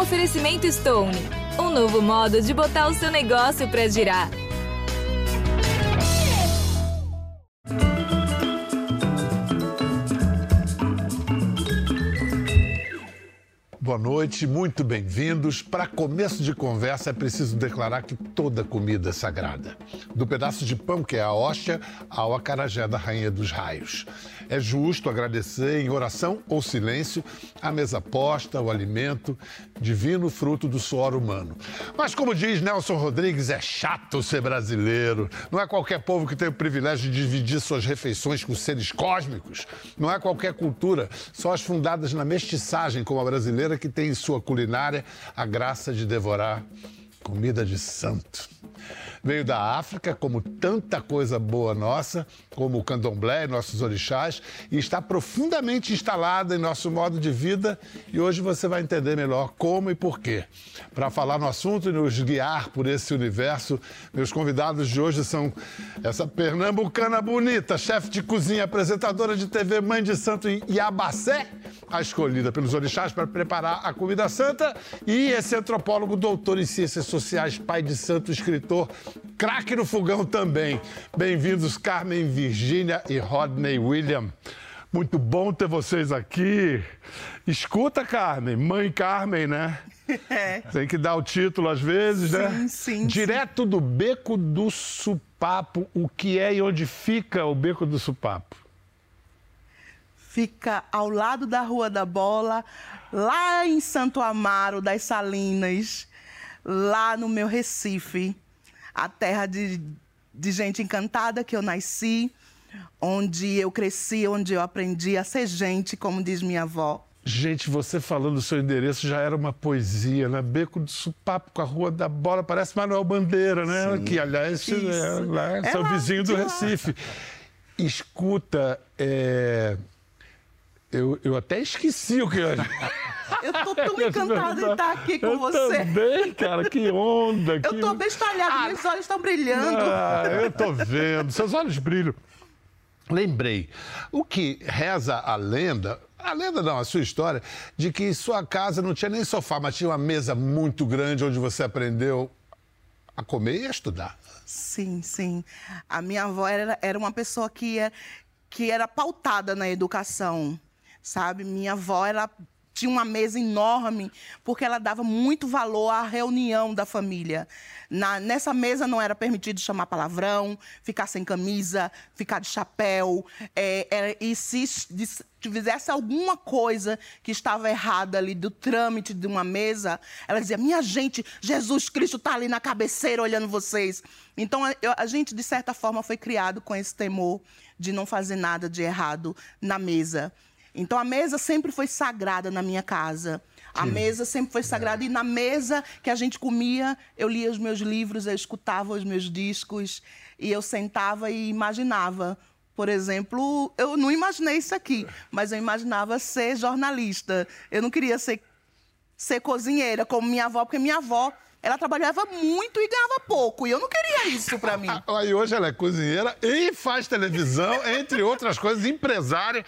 Oferecimento Stone. Um novo modo de botar o seu negócio para girar. Boa noite, muito bem-vindos. Para começo de conversa, é preciso declarar que toda comida é sagrada. Do pedaço de pão que é a hóstia ao acarajé da Rainha dos Raios. É justo agradecer em oração ou silêncio a mesa posta, o alimento, divino fruto do suor humano. Mas, como diz Nelson Rodrigues, é chato ser brasileiro. Não é qualquer povo que tem o privilégio de dividir suas refeições com seres cósmicos. Não é qualquer cultura, só as fundadas na mestiçagem como a brasileira que tem em sua culinária a graça de devorar comida de santo. Veio da África, como tanta coisa boa nossa, como o candomblé nossos orixás, e está profundamente instalada em nosso modo de vida. E hoje você vai entender melhor como e por quê. Para falar no assunto e nos guiar por esse universo, meus convidados de hoje são essa pernambucana bonita, chefe de cozinha, apresentadora de TV Mãe de Santo em Iabacé, a escolhida pelos orixás para preparar a comida santa, e esse antropólogo, doutor em ciências sociais, pai de santo, escritor, craque no fogão também. Bem-vindos, Carmen Virgínia e Rodney William. Muito bom ter vocês aqui. Escuta, Carmen, mãe Carmen, né? É. Tem que dar o título às vezes, sim, né? Sim, sim. Direto do Beco do Supapo, o que é e onde fica o Beco do Supapo? Fica ao lado da Rua da Bola, lá em Santo Amaro das Salinas, lá no meu Recife, a terra de, de gente encantada que eu nasci, onde eu cresci, onde eu aprendi a ser gente, como diz minha avó. Gente, você falando do seu endereço já era uma poesia, né? Beco do Supapo com a Rua da Bola, parece Manuel Bandeira, né? Sim. Que, aliás, é, lá, é seu lá, vizinho do Recife. Escuta, é... eu, eu até esqueci o que eu... Eu tô tão encantada em estar aqui com eu você. Também, cara, que onda. Eu que... tô bestalhada, ah, meus olhos estão brilhando. Ah, eu tô vendo, seus olhos brilham. Lembrei, o que reza a lenda, a lenda não, a sua história, de que sua casa não tinha nem sofá, mas tinha uma mesa muito grande onde você aprendeu a comer e a estudar. Sim, sim. A minha avó era, era uma pessoa que, é, que era pautada na educação, sabe? Minha avó, ela tinha uma mesa enorme, porque ela dava muito valor à reunião da família. Na, nessa mesa não era permitido chamar palavrão, ficar sem camisa, ficar de chapéu. É, e se, se fizesse alguma coisa que estava errada ali do trâmite de uma mesa, ela dizia: Minha gente, Jesus Cristo está ali na cabeceira olhando vocês. Então a, a gente, de certa forma, foi criado com esse temor de não fazer nada de errado na mesa. Então a mesa sempre foi sagrada na minha casa. A Sim. mesa sempre foi sagrada. É. E na mesa que a gente comia, eu lia os meus livros, eu escutava os meus discos. E eu sentava e imaginava. Por exemplo, eu não imaginei isso aqui, mas eu imaginava ser jornalista. Eu não queria ser, ser cozinheira como minha avó, porque minha avó ela trabalhava muito e ganhava pouco. E eu não queria isso para mim. e hoje ela é cozinheira e faz televisão, entre outras coisas, empresária.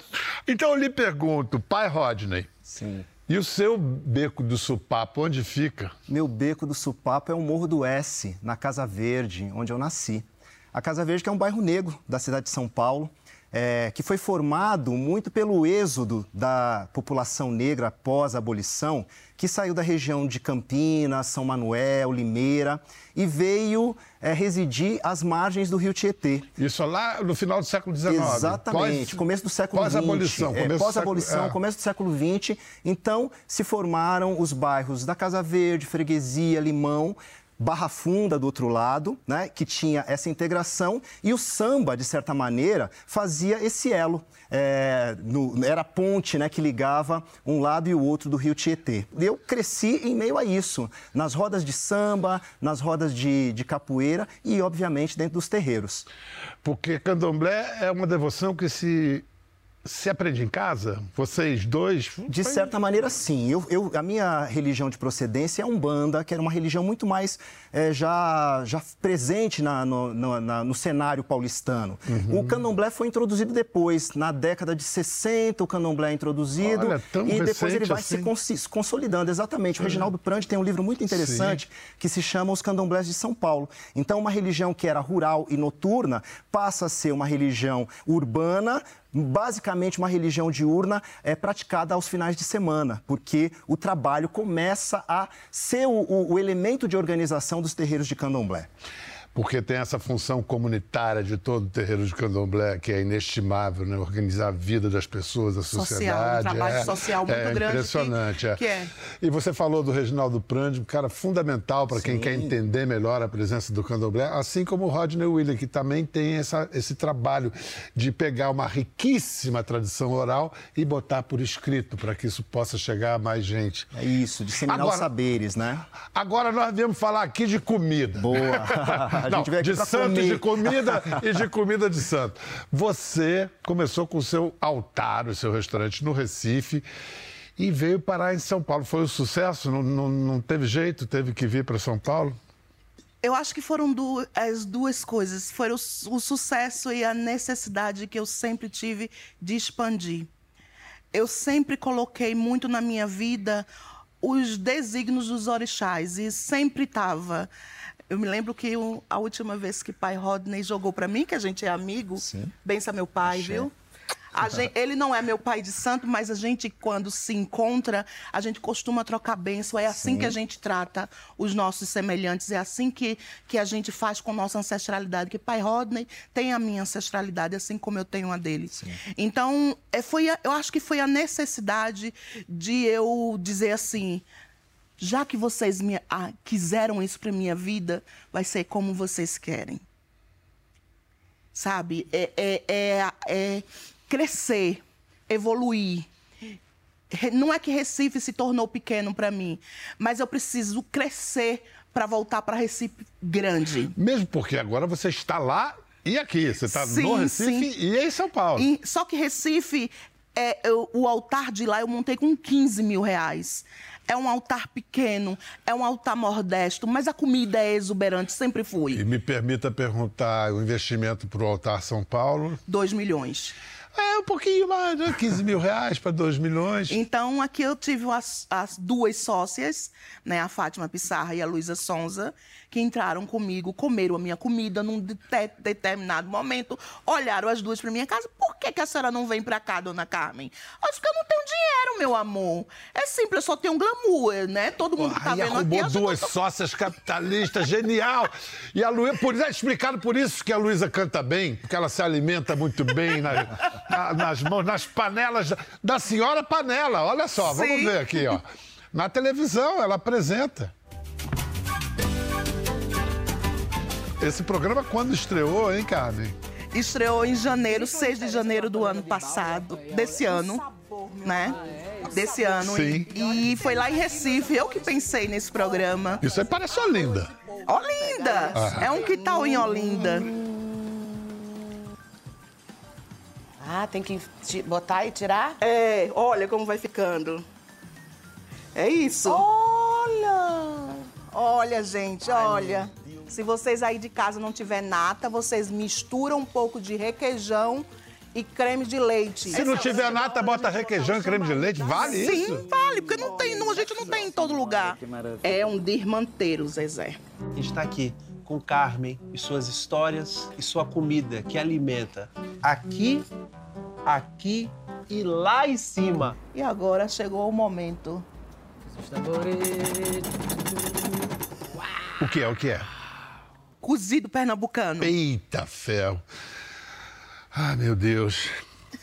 Então eu lhe pergunto, pai Rodney. Sim. E o seu beco do Supapo, onde fica? Meu beco do Supapo é o Morro do S, na Casa Verde, onde eu nasci. A Casa Verde que é um bairro negro da cidade de São Paulo é, que foi formado muito pelo êxodo da população negra após a abolição, que saiu da região de Campinas, São Manuel, Limeira e veio é, residir às margens do rio Tietê. Isso lá no final do século XIX. Exatamente, pós, começo do século XX. Pós-abolição. É, pós-abolição, é. começo do século XX. Então, se formaram os bairros da Casa Verde, Freguesia, Limão, Barra Funda do outro lado, né, que tinha essa integração, e o samba, de certa maneira, fazia esse elo. É, no, era a ponte né, que ligava um lado e o outro do rio Tietê. Eu cresci em meio a isso, nas rodas de samba, nas rodas de, de capoeira e, obviamente, dentro dos terreiros. Porque candomblé é uma devoção que se se aprende em casa? Vocês dois? De certa maneira, sim. Eu, eu, a minha religião de procedência é Umbanda, que era uma religião muito mais é, já, já presente na, no, na, no cenário paulistano. Uhum. O candomblé foi introduzido depois, na década de 60, o candomblé é introduzido. Olha, tão e depois ele vai assim? se consolidando, exatamente. O Reginaldo Prandi tem um livro muito interessante sim. que se chama Os Candomblés de São Paulo. Então, uma religião que era rural e noturna passa a ser uma religião urbana, basicamente uma religião diurna é praticada aos finais de semana, porque o trabalho começa a ser o, o, o elemento de organização dos terreiros de candomblé porque tem essa função comunitária de todo o terreiro de candomblé, que é inestimável, né? organizar a vida das pessoas, a sociedade. Social, um trabalho é, social muito é grande. Impressionante, que, é. Que é. E você falou do Reginaldo Prandi, um cara fundamental para quem quer entender melhor a presença do candomblé, assim como o Rodney William, que também tem essa, esse trabalho de pegar uma riquíssima tradição oral e botar por escrito, para que isso possa chegar a mais gente. É isso, disseminar agora, os saberes, né? Agora nós viemos falar aqui de comida. Boa! A Não, gente veio aqui de santo comer. de comida e de comida de santo. Você começou com o seu altar, o seu restaurante no Recife e veio parar em São Paulo. Foi um sucesso? Não, não, não teve jeito? Teve que vir para São Paulo? Eu acho que foram duas, as duas coisas. Foi o, o sucesso e a necessidade que eu sempre tive de expandir. Eu sempre coloquei muito na minha vida os desígnios dos orixás e sempre estava eu me lembro que eu, a última vez que pai Rodney jogou para mim, que a gente é amigo, Sim. bença meu pai, Achei. viu? Gente, ele não é meu pai de santo, mas a gente, quando se encontra, a gente costuma trocar bênção. É assim Sim. que a gente trata os nossos semelhantes, é assim que, que a gente faz com nossa ancestralidade. Que pai Rodney tem a minha ancestralidade, assim como eu tenho a dele. Sim. Então, é, foi eu acho que foi a necessidade de eu dizer assim: já que vocês me, ah, quiseram isso para minha vida, vai ser como vocês querem. Sabe? É, é, é, é crescer, evoluir. Não é que Recife se tornou pequeno para mim, mas eu preciso crescer para voltar para Recife grande. Mesmo porque agora você está lá e aqui. Você está no Recife sim. e em São Paulo. E, só que Recife, é, eu, o altar de lá eu montei com 15 mil reais. É um altar pequeno, é um altar modesto, mas a comida é exuberante, sempre fui. E me permita perguntar o investimento para o altar São Paulo? 2 milhões. Um pouquinho mais, né? 15 mil reais para 2 milhões. Então, aqui eu tive as, as, duas sócias, né? A Fátima Pissarra e a Luísa Sonza, que entraram comigo, comeram a minha comida num de determinado momento, olharam as duas para minha casa. Por que, que a senhora não vem para cá, dona Carmen? Disse que eu não tenho dinheiro, meu amor. É simples, eu só tenho glamour, né? Todo mundo Porra, tá vendo aqui. arrumou duas tô... sócias capitalistas, genial. E a Luísa, por isso, é explicado por isso que a Luísa canta bem, porque ela se alimenta muito bem na, na, nas mãos, nas panelas da, da senhora panela. Olha só, Sim. vamos ver aqui, ó. Na televisão, ela apresenta. Esse programa quando estreou, hein, Carmen? Estreou em janeiro, 6 de janeiro do ano passado, desse ano, né? Desse ano. Sim. E foi lá em Recife, eu que pensei nesse programa. Isso aí parece Olinda. Olinda! Ah. É um que tal em Olinda. Ah, tem que botar e tirar? É, olha como vai ficando. É isso. Olha! Olha, gente, olha. Se vocês aí de casa não tiver nata, vocês misturam um pouco de requeijão e creme de leite. Se não tiver nata, bota requeijão e creme de leite. Vale Sim, isso? Sim, vale, porque não tem, não, a gente não tem em todo lugar. É um dirmanteiro, Zezé. A gente está aqui com Carmen e suas histórias e sua comida que alimenta aqui, aqui e lá em cima. E agora chegou o momento. O que é? O que é? cozido pernambucano. Eita ferro. Ah, meu Deus.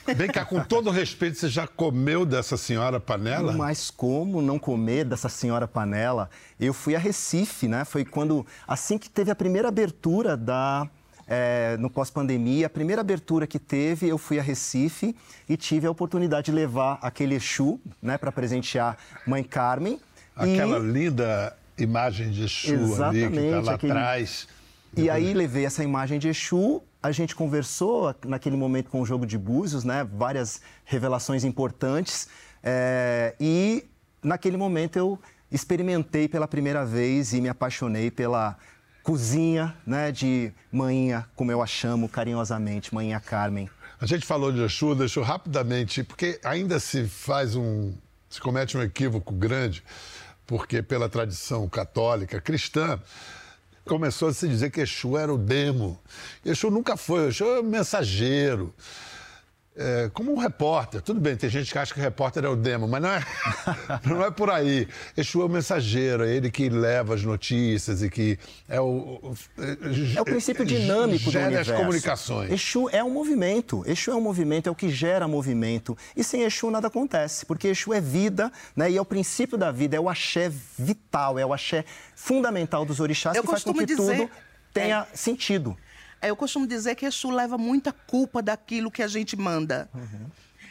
Vem cá, com todo respeito, você já comeu dessa senhora panela? Mas como não comer dessa senhora panela? Eu fui a Recife, né? Foi quando, assim que teve a primeira abertura da, é, no pós-pandemia, a primeira abertura que teve, eu fui a Recife e tive a oportunidade de levar aquele Exu, né, para presentear Mãe Carmen. Aquela e... linda imagem de Exu Exatamente, ali que está lá aquele... atrás E aí levei essa imagem de Exu, a gente conversou naquele momento com o jogo de búzios, né? Várias revelações importantes. É, e naquele momento eu experimentei pela primeira vez e me apaixonei pela cozinha, né? De manhinha, como eu a chamo carinhosamente, manhinha Carmen. A gente falou de Exu, deixou rapidamente, porque ainda se faz um. se comete um equívoco grande, porque pela tradição católica, cristã, começou a se dizer que Exu era o demo. Exu nunca foi, Exu é o mensageiro. É, como um repórter, tudo bem, tem gente que acha que o repórter é o demo, mas não é, não é por aí. Exu é o mensageiro, é ele que leva as notícias e que é o. É o princípio dinâmico gera do universo. as comunicações. Exu é um movimento. Exu é um movimento, é o que gera movimento. E sem Exu nada acontece, porque Exu é vida, né? E é o princípio da vida, é o axé vital, é o axé fundamental dos orixás Eu que faz com que dizer- tudo tenha sentido. É, Eu costumo dizer que Exu leva muita culpa daquilo que a gente manda.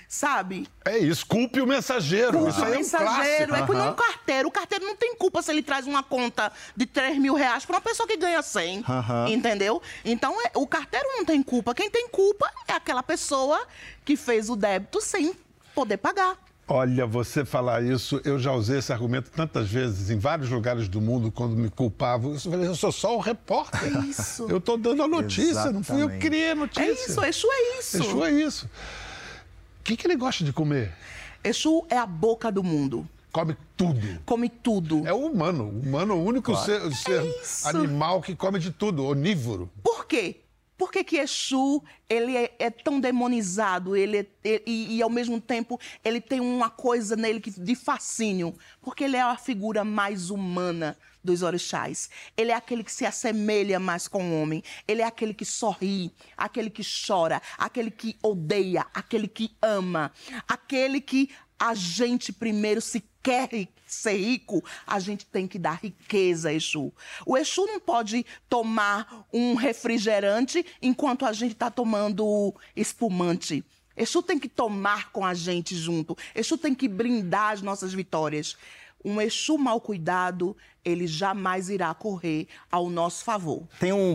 Sabe? É isso, culpe o mensageiro. Culpa isso aí é um mensageiro. clássico. É como um carteiro. O carteiro não tem culpa se ele traz uma conta de 3 mil reais para uma pessoa que ganha 100. Aham. Entendeu? Então, é- o carteiro não tem culpa. Quem tem culpa é aquela pessoa que fez o débito sem poder pagar. Olha, você falar isso, eu já usei esse argumento tantas vezes em vários lugares do mundo quando me culpavam. Eu falei, eu sou só o repórter. É isso. Eu estou dando a notícia, não fui eu que criei a notícia. É isso, Exu é isso. Exu é isso. O que, que ele gosta de comer? Exu é a boca do mundo. Come tudo. Come tudo. É o humano. O humano é o único ser, ser isso. animal que come de tudo, onívoro. Por quê? Por que, que Exu ele é, é tão demonizado ele é- e- e, e, ao mesmo tempo, ele tem uma coisa nele que, de fascínio? Porque ele é a figura mais humana dos orixás. Ele é aquele que se assemelha mais com o homem. Ele é aquele que sorri, aquele que chora, aquele que odeia, aquele que ama, aquele que a gente primeiro se quer ser rico, a gente tem que dar riqueza a Exu. O Exu não pode tomar um refrigerante enquanto a gente está tomando espumante. Exu tem que tomar com a gente junto. Exu tem que brindar as nossas vitórias. Um Exu mal cuidado, ele jamais irá correr ao nosso favor. Tem um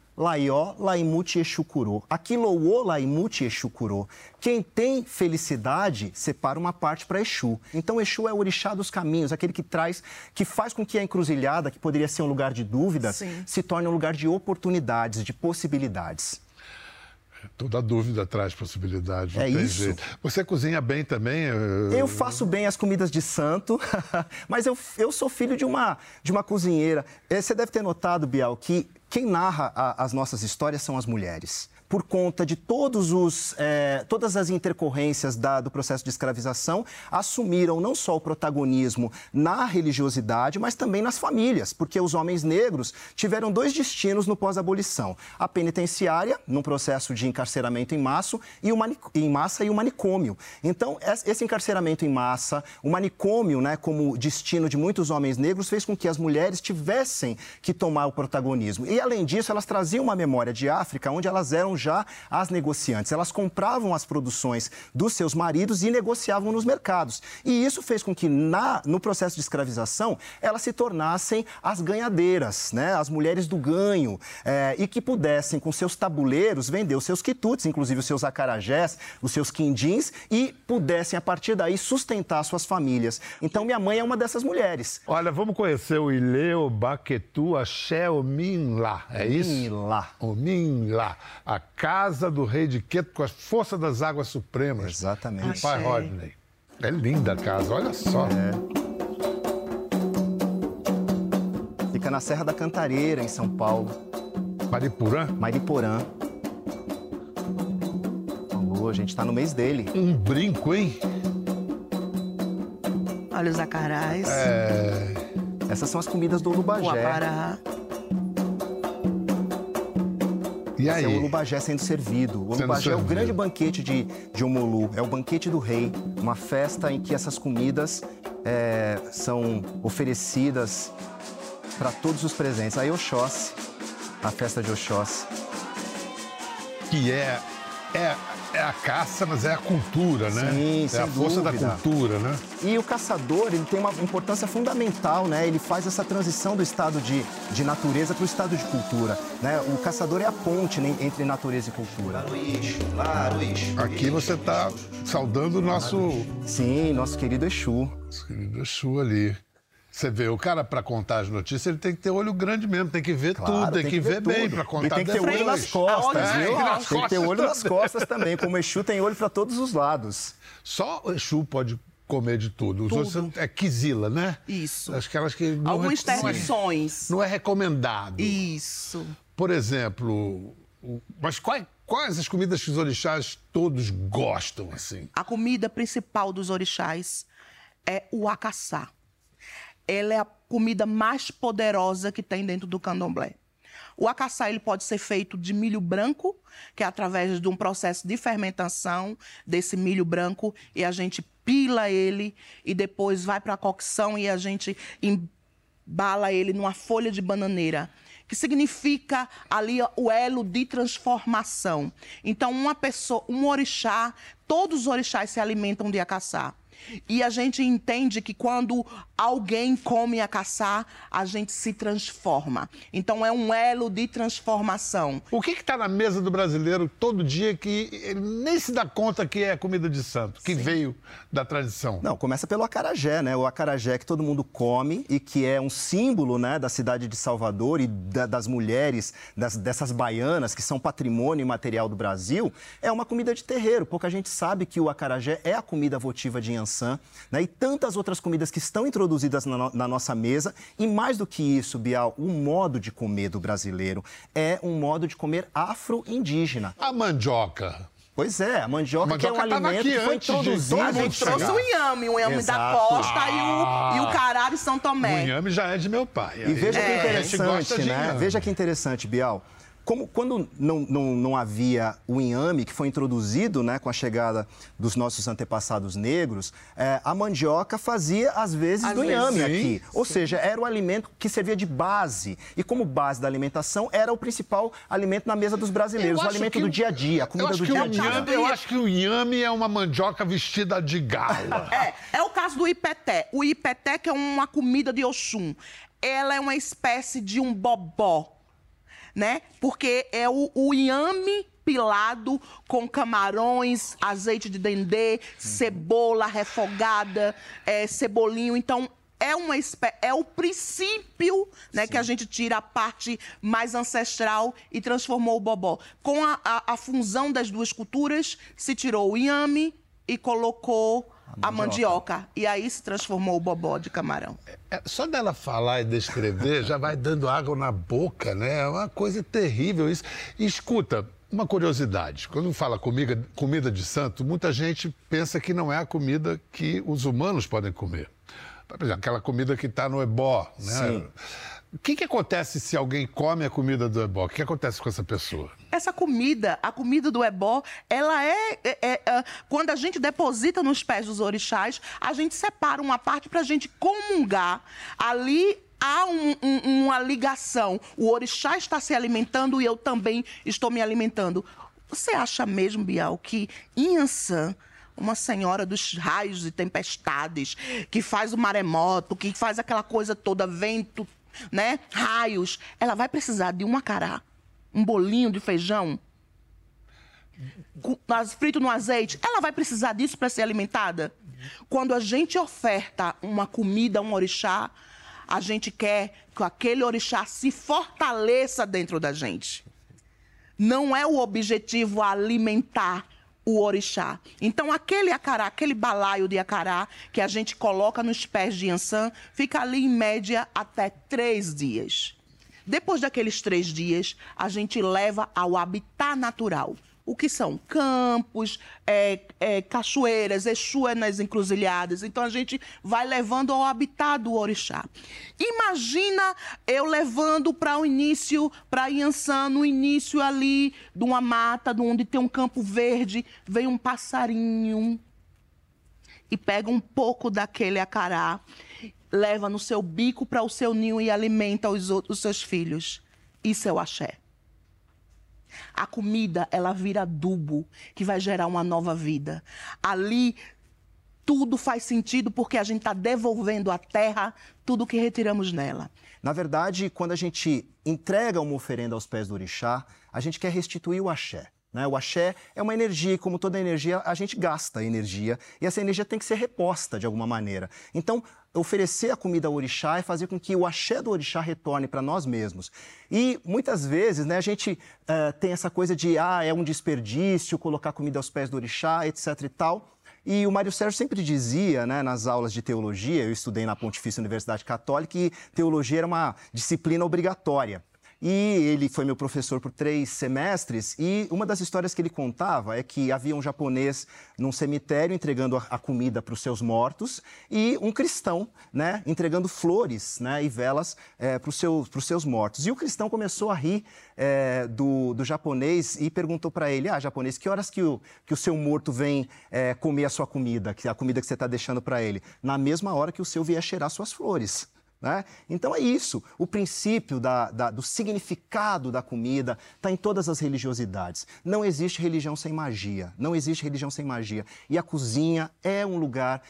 laió laimuti exucurô. Louô laimuti exucurô. Quem tem felicidade separa uma parte para Exu. Então Exu é o orixá dos caminhos, aquele que traz, que faz com que a encruzilhada, que poderia ser um lugar de dúvidas, Sim. se torne um lugar de oportunidades, de possibilidades. Toda dúvida traz possibilidade. É isso. jeito. Você cozinha bem também? eh, Eu faço bem as comidas de santo, mas eu, eu sou filho de uma, de uma cozinheira. Eh, Você deve ter notado, Bial, que quem narra a- as nossas histórias são as mulheres. Por conta de todos os, eh, todas as intercorrências da- do processo de escravização, assumiram não só o protagonismo na religiosidade, mas também nas famílias, porque os homens negros tiveram dois destinos no pós-abolição: a penitenciária, num processo de encarceramento em massa, e o, em massa e o manicômio. Então, es- esse encarceramento em massa, o manicômio, né, como destino de muitos homens negros, fez com que as mulheres tivessem que tomar o protagonismo. E, além disso, elas traziam uma memória de África, onde elas eram já as negociantes. Elas compravam as produções dos seus maridos e negociavam nos mercados. E isso fez com que, na, no processo de escravização, elas se tornassem as ganhadeiras, né, as mulheres do ganho, eh, e que pudessem, com seus tabuleiros, vender os seus quitutes, inclusive os seus acarajés, os seus quindins, e pudessem, a partir daí, sustentar suas famílias. Então, minha mãe é uma dessas mulheres. Olha, vamos conhecer o Ileu Baquetu Axé Ominlá. É isso? Ominlá. Ominlá. A casa do rei de Queto com a força das águas supremas. Exatamente. Do pai. Rodney. É linda a casa, olha só. Fica na Serra da Cantareira, em São Paulo. Maripurã, Mariporã. Alô, a gente tá no mês dele. um brinco, hein? Olha os acarás, É, Essas são as comidas do o Urubagé. apará. E Esse aí? é o Olubagé sendo servido. O Sendo Olubagé é o grande banquete de, de Omolu, é o banquete do rei, uma festa em que essas comidas é, são oferecidas para todos os presentes. Aí Oxóssi, a festa de Oxóssi. Que é, é, é a caça, mas é a cultura, né? Sim, é sem a força dúvida. da cultura, né? E o caçador, ele tem uma importância fundamental, né? Ele faz essa transição do estado de, de natureza para o estado de cultura, né? O caçador é a ponte né, entre natureza e cultura. Aqui você está saudando o nosso, Sim, nosso querido Exu. nosso querido Exu ali. Você vê, o cara, para contar as notícias, ele tem que ter olho grande mesmo, tem que ver Claro, tudo, tem, que, ver, bem tudo. para contar E tem que ter olho nas costas, É, viu? e nas tem que ter costas olho nas também. costas também. Como o Exu tem olho para todos os lados. Só o Exu pode comer de tudo. Os outros é quizila, né? Isso. Aquelas que não, Algumas é, não é- não é recomendado. Isso. Por exemplo, mas quais, quais as comidas que os orixás todos gostam, assim? A comida principal dos orixás é o acaçá. Ela é a comida mais poderosa que tem dentro do candomblé. O acaçá ele pode ser feito de milho branco, que é através de um processo de fermentação desse milho branco, e a gente pila ele e depois vai para a cocção e a gente embala ele numa folha de bananeira, que significa ali o elo de transformação. Então, uma pessoa, um orixá, todos os orixás se alimentam de acaçá. E a gente entende que quando alguém come acaçá, a gente se transforma. Então, é um elo de transformação. O que está na mesa do brasileiro todo dia que ele nem se dá conta que é comida de santo, que veio da tradição? Não, começa pelo acarajé, né? O acarajé que todo mundo come e que é um símbolo, né, da cidade de Salvador e da- das mulheres, das- dessas baianas que são patrimônio imaterial do Brasil, é uma comida de terreiro. Pouca gente sabe que o acarajé é a comida votiva de Yansan, né? E tantas outras comidas que estão introduzidas na, no- na nossa mesa. E mais do que isso, Bial, o modo de comer do brasileiro é um modo de comer afro-indígena. A mandioca. Pois é, a mandioca, A que é um mandioca alimento que foi introduzido. A gente trouxe chegar. o inhame, o inhame da costa e, o, e o cará de São O Tomé. inhame já é de meu pai. E veja que gente gosta interessante, né? Veja que interessante, Bial. Como, quando não, não, não havia o inhame, que foi introduzido né, com a chegada dos nossos antepassados negros, eh, a mandioca fazia, às vezes, Às do vezes. inhame Sim, aqui. Ou seja, era o alimento que servia de base. E como base da alimentação, era o principal alimento na mesa dos brasileiros, o alimento que do dia a dia, a comida do dia a o dia. inhame, eu acho que o inhame é uma mandioca vestida de gala. É, é o caso do ipeté. O ipeté, que é uma comida de Oxum, ela é uma espécie de um bobó, né? Porque é o, o inhame pilado com camarões, azeite de dendê, cebola refogada, é, cebolinho. Então, é, uma é o princípio né, que a gente tira a parte mais ancestral e transformou o bobó. Com a, a, a fusão das duas culturas, se tirou o inhame e colocou a mandioca. E aí se transformou o bobó de camarão. É, só dela falar e descrever já vai dando água na boca, né? É uma coisa terrível isso. E escuta, uma curiosidade. Quando fala comida, comida de santo, muita gente pensa que não é a comida que os humanos podem comer. Por exemplo, aquela comida que está no ebó, né? Sim. O que, que acontece se alguém come a comida do ebó? O que, que acontece com essa pessoa? Essa comida, a comida do ebó, ela é, é- é, é, Quando a gente deposita nos pés dos orixás, a gente separa uma parte para a gente comungar. Ali há um- um- uma ligação. O orixá está se alimentando e eu também estou me alimentando. Você acha mesmo, Bial, que Inhansã, uma senhora dos raios e tempestades, que faz o maremoto, que faz aquela coisa toda, vento, né? Raios, ela vai precisar de um acará, um bolinho de feijão, frito no azeite, ela vai precisar disso para ser alimentada? Quando a gente oferta uma comida um orixá, a gente quer que aquele orixá se fortaleça dentro da gente. Não é o objetivo alimentar o orixá. Então, aquele acará, aquele balaio de acará que a gente coloca nos pés de Yansan, fica ali em média até três dias. Depois daqueles três dias, a gente leva ao habitat natural. O que são campos, é, é, cachoeiras, encruzilhadas. Então a gente vai levando ao habitat do orixá. Imagina eu levando para o início, para Iansã, no início ali de uma mata, de onde tem um campo verde, vem um passarinho e pega um pouco daquele acará, leva no seu bico para o seu ninho e alimenta os, os seus filhos. Isso é o axé. A comida, ela vira adubo que vai gerar uma nova vida. Ali, tudo faz sentido porque a gente está devolvendo à terra tudo que retiramos nela. Na verdade, quando a gente entrega uma oferenda aos pés do orixá, a gente quer restituir o axé. Né? O axé é uma energia e, como toda energia, a gente gasta energia e essa energia tem que ser reposta de alguma maneira. Então, oferecer a comida ao orixá é fazer com que o axé do orixá retorne para nós mesmos. E muitas vezes né, a gente uh, tem essa coisa de, ah, é um desperdício colocar comida aos pés do orixá, etc e tal. E o Mário Sérgio sempre dizia, né, nas aulas de teologia, eu estudei na Pontifícia Universidade Católica, que teologia era uma disciplina obrigatória. E ele foi meu professor por três semestres. E uma das histórias que ele contava é que havia um japonês num cemitério entregando a, comida para os seus mortos e um cristão, né, entregando flores, né, e velas é, para os seus, seus mortos. E o cristão começou a rir é, do, do japonês e perguntou para ele: Ah, japonês, que horas que o, que o seu morto vem é, comer a sua comida, que a comida que você está deixando para ele? Na mesma hora que o seu vier cheirar suas flores. Né? Então é isso. O princípio da, da, do significado da comida está em todas as religiosidades. Não existe religião sem magia. Não existe religião sem magia. E a cozinha é um lugar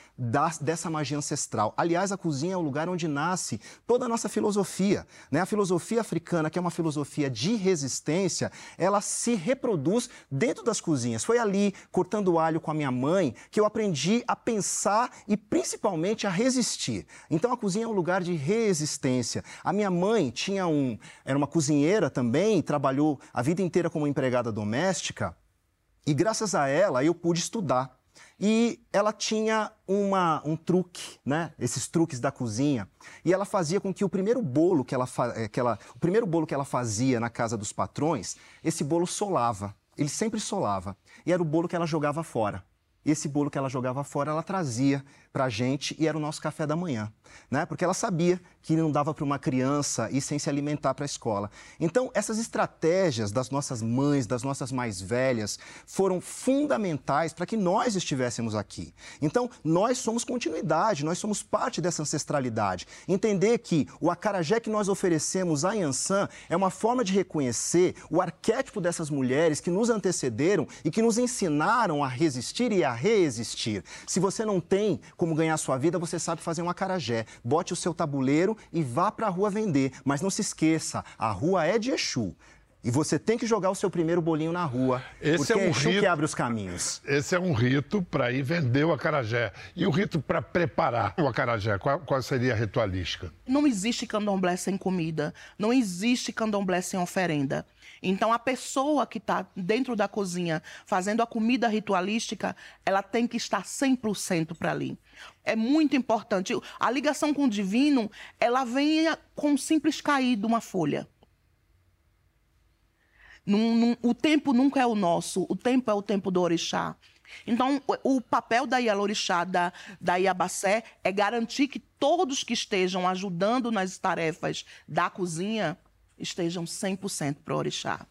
dessa magia ancestral. Aliás, a cozinha é o lugar onde nasce toda a nossa filosofia. Né? A filosofia africana, que é uma filosofia de resistência, ela se reproduz dentro das cozinhas. Foi ali, cortando alho com a minha mãe, que eu aprendi a pensar e principalmente a resistir. Então a cozinha é um lugar de resistência. A minha mãe tinha um, era uma cozinheira também, trabalhou a vida inteira como empregada doméstica, e graças a ela eu pude estudar. E ela tinha uma, um truque, né? Esses truques da cozinha. E ela fazia com que o primeiro bolo que ela, eh, que ela, o primeiro bolo que ela fazia na casa dos patrões, esse bolo solava. Ele sempre solava. E era o bolo que ela jogava fora. E esse bolo que ela jogava fora, ela trazia para a gente e era o nosso café da manhã, né? Porque ela sabia que não dava para uma criança ir sem se alimentar para a escola. Então, essas estratégias das nossas mães, das nossas mais velhas, foram fundamentais para que nós estivéssemos aqui. Então, nós somos continuidade, nós somos parte dessa ancestralidade. Entender que o acarajé que nós oferecemos a Yansan é uma forma de reconhecer o arquétipo dessas mulheres que nos antecederam e que nos ensinaram a resistir e a reexistir. Se você não tem como ganhar sua vida, você sabe fazer um acarajé. Bote o seu tabuleiro e vá para a rua vender. Mas não se esqueça, a rua é de Exu. E você tem que jogar o seu primeiro bolinho na rua. Esse porque é, um é Exu rito, que abre os caminhos. Esse é um rito para ir vender o acarajé. E o rito para preparar o acarajé, qual, qual, seria a ritualística? Não existe candomblé sem comida. Não existe candomblé sem oferenda. Então, a pessoa que está dentro da cozinha fazendo a comida ritualística, ela tem que estar 100% para ali. É muito importante. A ligação com o divino, ela vem com um simples cair de uma folha. Num, num, o tempo nunca é o nosso, o tempo é o tempo do orixá. Então, o, o papel da Ialorixá, da, da Iabacé, é garantir que todos que estejam ajudando nas tarefas da cozinha estejam 100% para o orixá.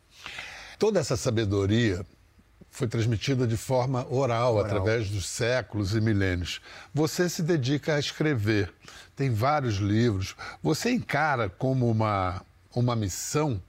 Toda essa sabedoria foi transmitida de forma oral, oral, através dos séculos e milênios. Você se dedica a escrever, tem vários livros. Você encara como uma, uma missão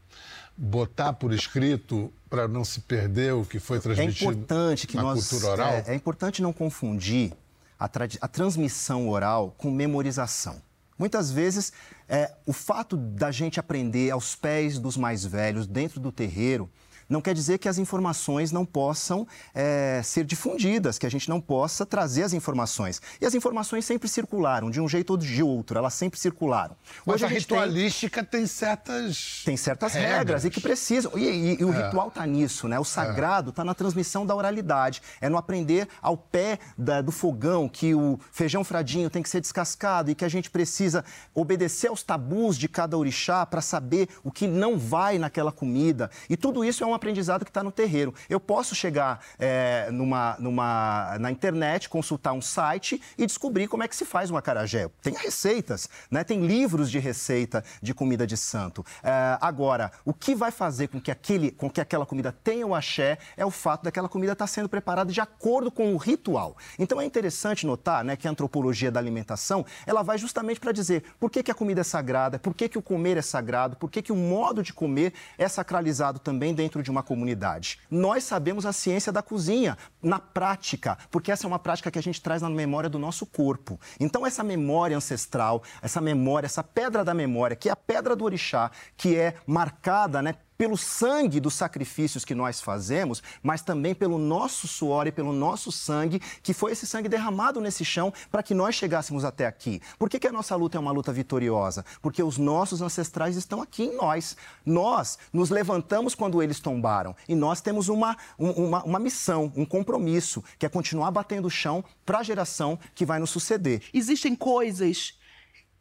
botar por escrito para não se perder o que foi é transmitido é importante que na nós, cultura oral? É, é importante não confundir a, a transmissão oral com memorização. Muitas vezes, é, o fato da gente aprender aos pés dos mais velhos, dentro do terreiro, não quer dizer que as informações não possam é, ser difundidas, que a gente não possa trazer as informações. E as informações sempre circularam, de um jeito ou de outro, elas sempre circularam. Hoje Mas a, a ritualística tem... tem... certas. Tem certas regras, regras e que precisam. E, e, e o é. ritual está nisso, né? O sagrado está é. na transmissão da oralidade. É no aprender ao pé da, do fogão que o feijão fradinho tem que ser descascado e que a gente precisa obedecer aos tabus de cada orixá para saber o que não vai naquela comida. E tudo isso é um aprendizado que está no terreiro. Eu posso chegar é, numa, numa, na internet, consultar um site e descobrir como é que se faz um acarajé. Tem receitas, né? tem livros de receita de comida de santo. É, agora, o que vai fazer com que, aquele, com que aquela comida tenha o axé é o fato daquela comida estar tá sendo preparada de acordo com o ritual. Então é interessante notar né, que a antropologia da alimentação ela vai justamente para dizer por que, que a comida é sagrada, por que, que o comer é sagrado, por que, que o modo de comer é sacralizado também dentro de uma comunidade. Nós sabemos a ciência da cozinha na prática, porque essa é uma prática que a gente traz na memória do nosso corpo. Então, essa memória ancestral, essa memória, essa pedra da memória, que é a pedra do orixá, que é marcada, né? Pelo sangue dos sacrifícios que nós fazemos, mas também pelo nosso suor e pelo nosso sangue, que foi esse sangue derramado nesse chão para que nós chegássemos até aqui. Por que, que a nossa luta é uma luta vitoriosa? Porque os nossos ancestrais estão aqui em nós. Nós nos levantamos quando eles tombaram e nós temos uma, uma, uma missão, um compromisso, que é continuar batendo o chão para a geração que vai nos suceder. Existem coisas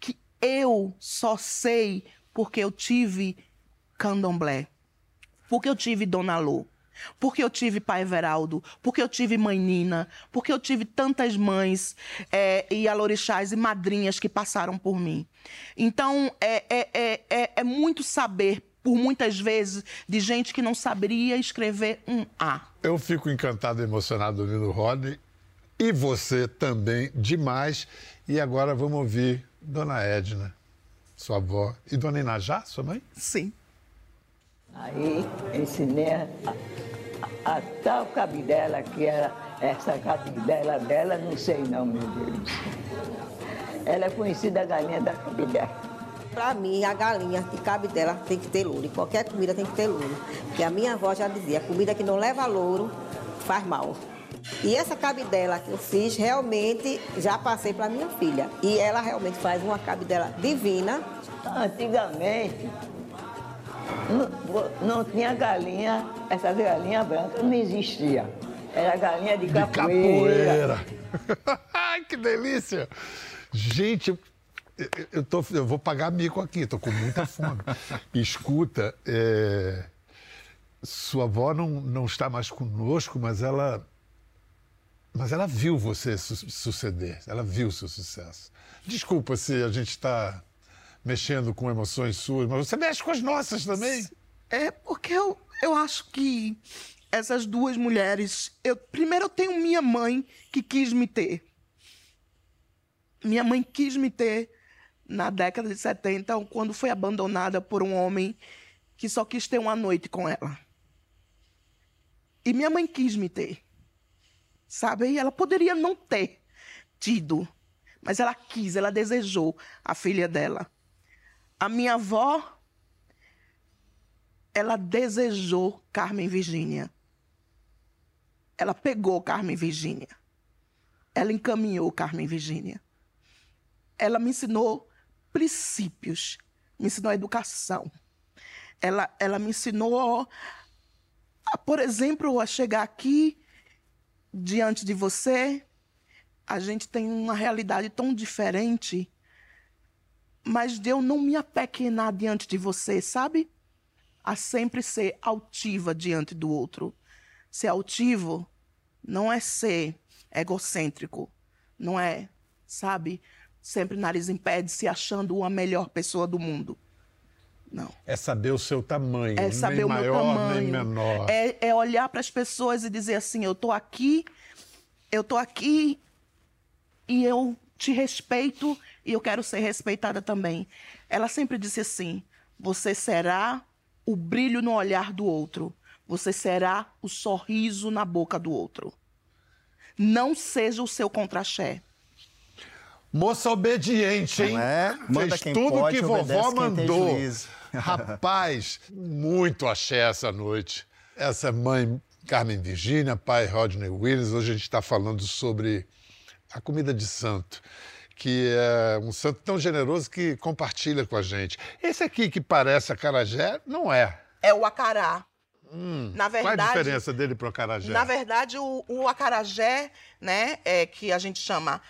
que eu só sei porque eu tive candomblé. Porque eu tive Dona Lô. Porque eu tive pai Everaldo, porque eu tive mãe Nina, porque eu tive tantas mães é, e alorixás e madrinhas que passaram por mim. Então, é, é, é, é muito saber, por muitas vezes, de gente que não saberia escrever um A. Eu fico encantado e emocionado ouvindo o Rodney. E você também, demais. E agora vamos ouvir Dona Edna, sua avó. E Dona Inajá, sua mãe? Sim. Aí ensinei a, a, a tal cabidela, que era essa cabidela dela, não sei não, meu Deus. Ela é conhecida a galinha da cabidela. Para mim, a galinha de cabidela tem que ter louro. E qualquer comida tem que ter louro. Porque a minha avó já dizia, comida que não leva louro faz mal. E essa cabidela que eu fiz, realmente já passei para minha filha. E ela realmente faz uma cabidela divina. Antigamente, não, não tinha galinha, essa galinha branca não existia. Era galinha de capoeira. De capoeira. que delícia! Gente, eu, tô, eu vou pagar mico aqui, tô com muita fome. Escuta, é, sua avó não, não está mais conosco, mas ela mas ela viu você su suceder, ela viu o seu sucesso. Desculpa se a gente está mexendo com emoções suas, mas você mexe com as nossas também. É porque eu, eu acho que essas duas mulheres. Eu, primeiro, eu tenho minha mãe que quis me ter. Minha mãe quis me ter na década de 70, quando foi abandonada por um homem que só quis ter uma noite com ela. E minha mãe quis me ter. Sabe? E ela poderia não ter tido, mas ela quis, ela desejou a filha dela. A minha avó, ela desejou Carmen Virgínia. Ela pegou Carmen Virgínia. Ela encaminhou Carmen Virgínia. Ela me ensinou princípios, me ensinou educação. Ela, ela me ensinou, a, por exemplo, a chegar aqui diante de você. A gente tem uma realidade tão diferente mas de eu não me apequenar diante de você, sabe? A sempre ser altiva diante do outro. Ser altivo não é ser egocêntrico, não é, sabe? Sempre nariz em pé de se achando a melhor pessoa do mundo. Não. É saber o seu tamanho, é saber nem o maior, meu tamanho. nem menor. É, é olhar para as pessoas e dizer assim: eu tô aqui, eu tô aqui e eu te respeito e eu quero ser respeitada também. Ela sempre disse assim: você será o brilho no olhar do outro, você será o sorriso na boca do outro. Não seja o seu contra-xé. Moça obediente, hein? Não é? Manda Fez quem tudo pode, que vovó mandou. Rapaz, muito axé essa noite. Essa mãe Carmen Virginia, pai Rodney Williams. Hoje a gente está falando sobre a comida de santo, que é um santo tão generoso que compartilha com a gente. Esse aqui que parece acarajé, não é. É o acará. Hum, Na verdade, qual a diferença dele pro acarajé? Na verdade, o, o acarajé, né, é que a gente chama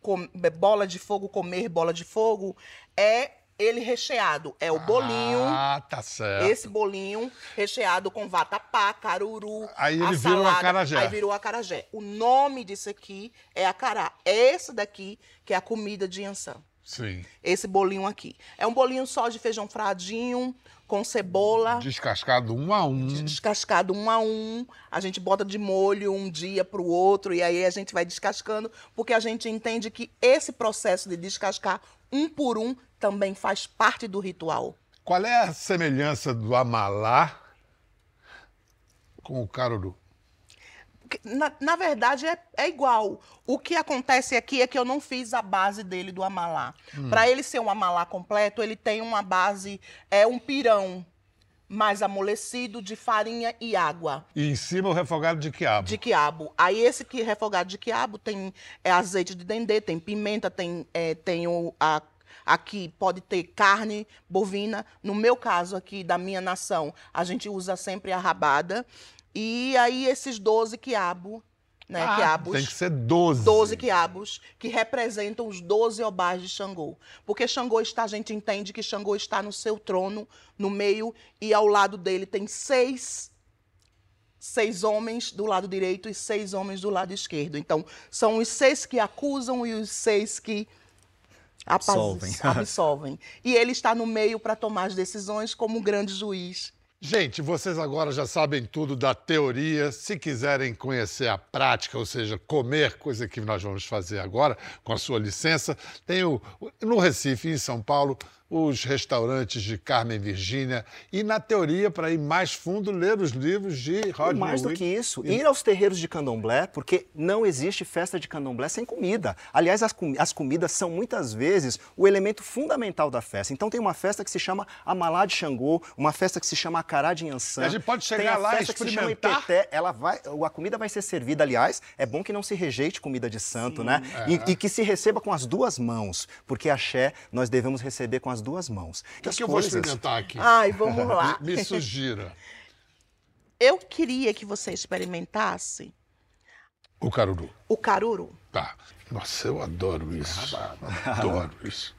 com- bola de fogo, comer bola de fogo, é ele recheado. É o bolinho. Ah, tá certo. Esse bolinho recheado com vatapá, caruru, Aí ele a virou salada, acarajé. Aí virou acarajé. O nome disso aqui é acará. Esse daqui que é a comida de Yansan. Sim. Esse bolinho aqui. É um bolinho só de feijão fradinho, com cebola, Descascado um a um. descascado um a um. A gente bota de molho um dia para o outro e aí a gente vai descascando, porque a gente entende que esse processo de descascar um por um também faz parte do ritual. Qual é a semelhança do amalá com o caruru? Na, na verdade, é, é igual. O que acontece aqui é que eu não fiz a base dele do amalá. Para ele ser um amalá completo, ele tem uma base, é um pirão mais amolecido de farinha e água. E em cima o refogado de quiabo. de quiabo. Aí esse que refogado de quiabo tem é, azeite de dendê, tem pimenta, tem, é, tem o, a, aqui pode ter carne bovina. No meu caso aqui, da minha nação, a gente usa sempre a rabada. E aí esses 12 quiabo, né, Ah, quiabos. Tem que ser 12. 12 quiabos que representam os 12 obás de Xangô. Porque Xangô está, a gente entende que Xangô está no seu trono, no meio, e ao lado dele tem seis seis homens do lado direito e seis homens do lado esquerdo. Então, são os seis que acusam e os seis que Absolvem. absolvem. E ele está no meio para tomar as decisões como um grande juiz. Gente, vocês agora já sabem tudo da teoria. Se quiserem conhecer a prática, ou seja, comer, coisa que nós vamos fazer agora, com a sua licença, tem o, no Recife, em São Paulo, os restaurantes de Carmen Virgínia. E na teoria, para ir mais fundo, ler os livros de Rodney mais do que isso, ir aos terreiros de candomblé, porque não existe festa de candomblé sem comida. Aliás, as, comi- as comidas são muitas vezes o elemento fundamental da festa. Então tem uma festa que se chama Amalá de Xangô, uma festa que se chama Acará de Yansan. A gente pode chegar lá e experimentar? Ipeté, ela vai, a comida vai ser servida, aliás, é bom que não se rejeite comida de santo, né? E, e que se receba com as duas mãos, porque axé nós devemos receber com as duas mãos. O que, que eu vou coisas- experimentar aqui? Ai, vamos lá. Me, me sugira. Eu queria que você experimentasse O caruru. o caruru. Tá. Nossa, eu adoro isso. Adoro isso.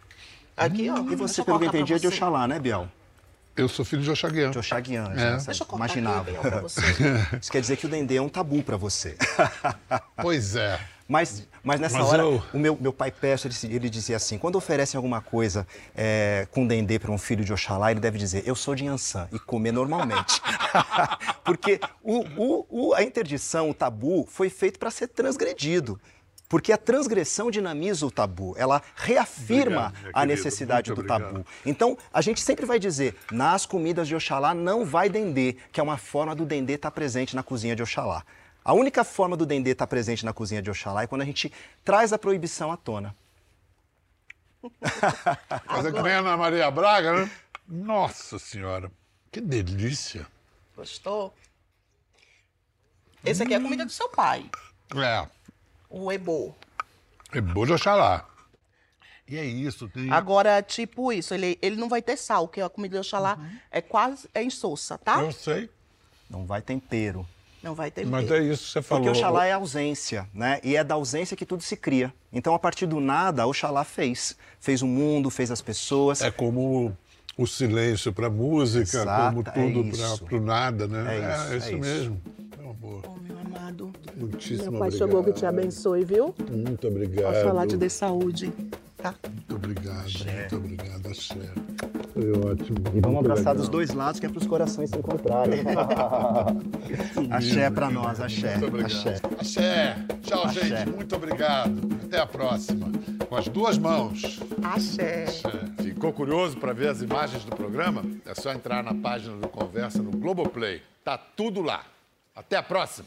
Aqui, ó. E você, pelo que entendi, é de. Oxalá, né, Biel? Eu sou filho de Oxaguian. De Oxaguian, É. né? Deixa eu cortar imaginava. pra você. Isso quer dizer que o dendê é um tabu pra você. Pois é. Mas, mas nessa Mas hora, eu- o meu, meu pai peço, ele, ele dizia assim, quando oferecem alguma coisa é, com dendê para um filho de Oxalá, ele deve dizer, eu sou de Ançã, e comer normalmente. Porque o, o- o- a interdição, o tabu, foi feito para ser transgredido. Porque a transgressão dinamiza o tabu, ela reafirma Obrigado, a necessidade do tabu. Então, a gente sempre vai dizer, nas comidas de Oxalá não vai dendê, que é uma forma do dendê estar presente na cozinha de Oxalá. A única forma do dendê estar presente na cozinha de Oxalá é quando a gente traz a proibição à tona. Fazer que nem a Ana Maria Braga, né? Nossa Senhora, que delícia. Gostou? Esse aqui é a comida do seu pai, É, o ebô. é bom de Oxalá. E é isso, tem... Agora, tipo isso, ele, ele não vai ter sal, porque a comida do Oxalá é quase é insossa, tá? Eu sei, Não vai tempero. Não vai ter mas é isso que você falou. Porque Oxalá é ausência, né? E é da ausência que tudo se cria. Então, a partir do nada, Oxalá fez. Fez o mundo, fez as pessoas. É como o silêncio para música, Exato, como é tudo isso. para o nada, né? É isso, é é isso isso. mesmo. Meu amor, Oh, meu amado. muitíssimo Meu pai obrigado. chegou que te abençoe, viu? Muito obrigado. Oxalá te dê saúde, tá? Muito obrigado, muito obrigado, Axé. Foi ótimo. E vamos abraçar legal. dos dois lados, que é para os corações se encontrarem. axé é para nós, axé. Muito obrigado. axé. Axé. Tchau, Axé. gente. Muito obrigado. Até a próxima. Com as duas mãos. Axé. É. Ficou curioso para ver as imagens do programa? É só entrar na página do Conversa no Globoplay. Tá tudo lá. Até a próxima.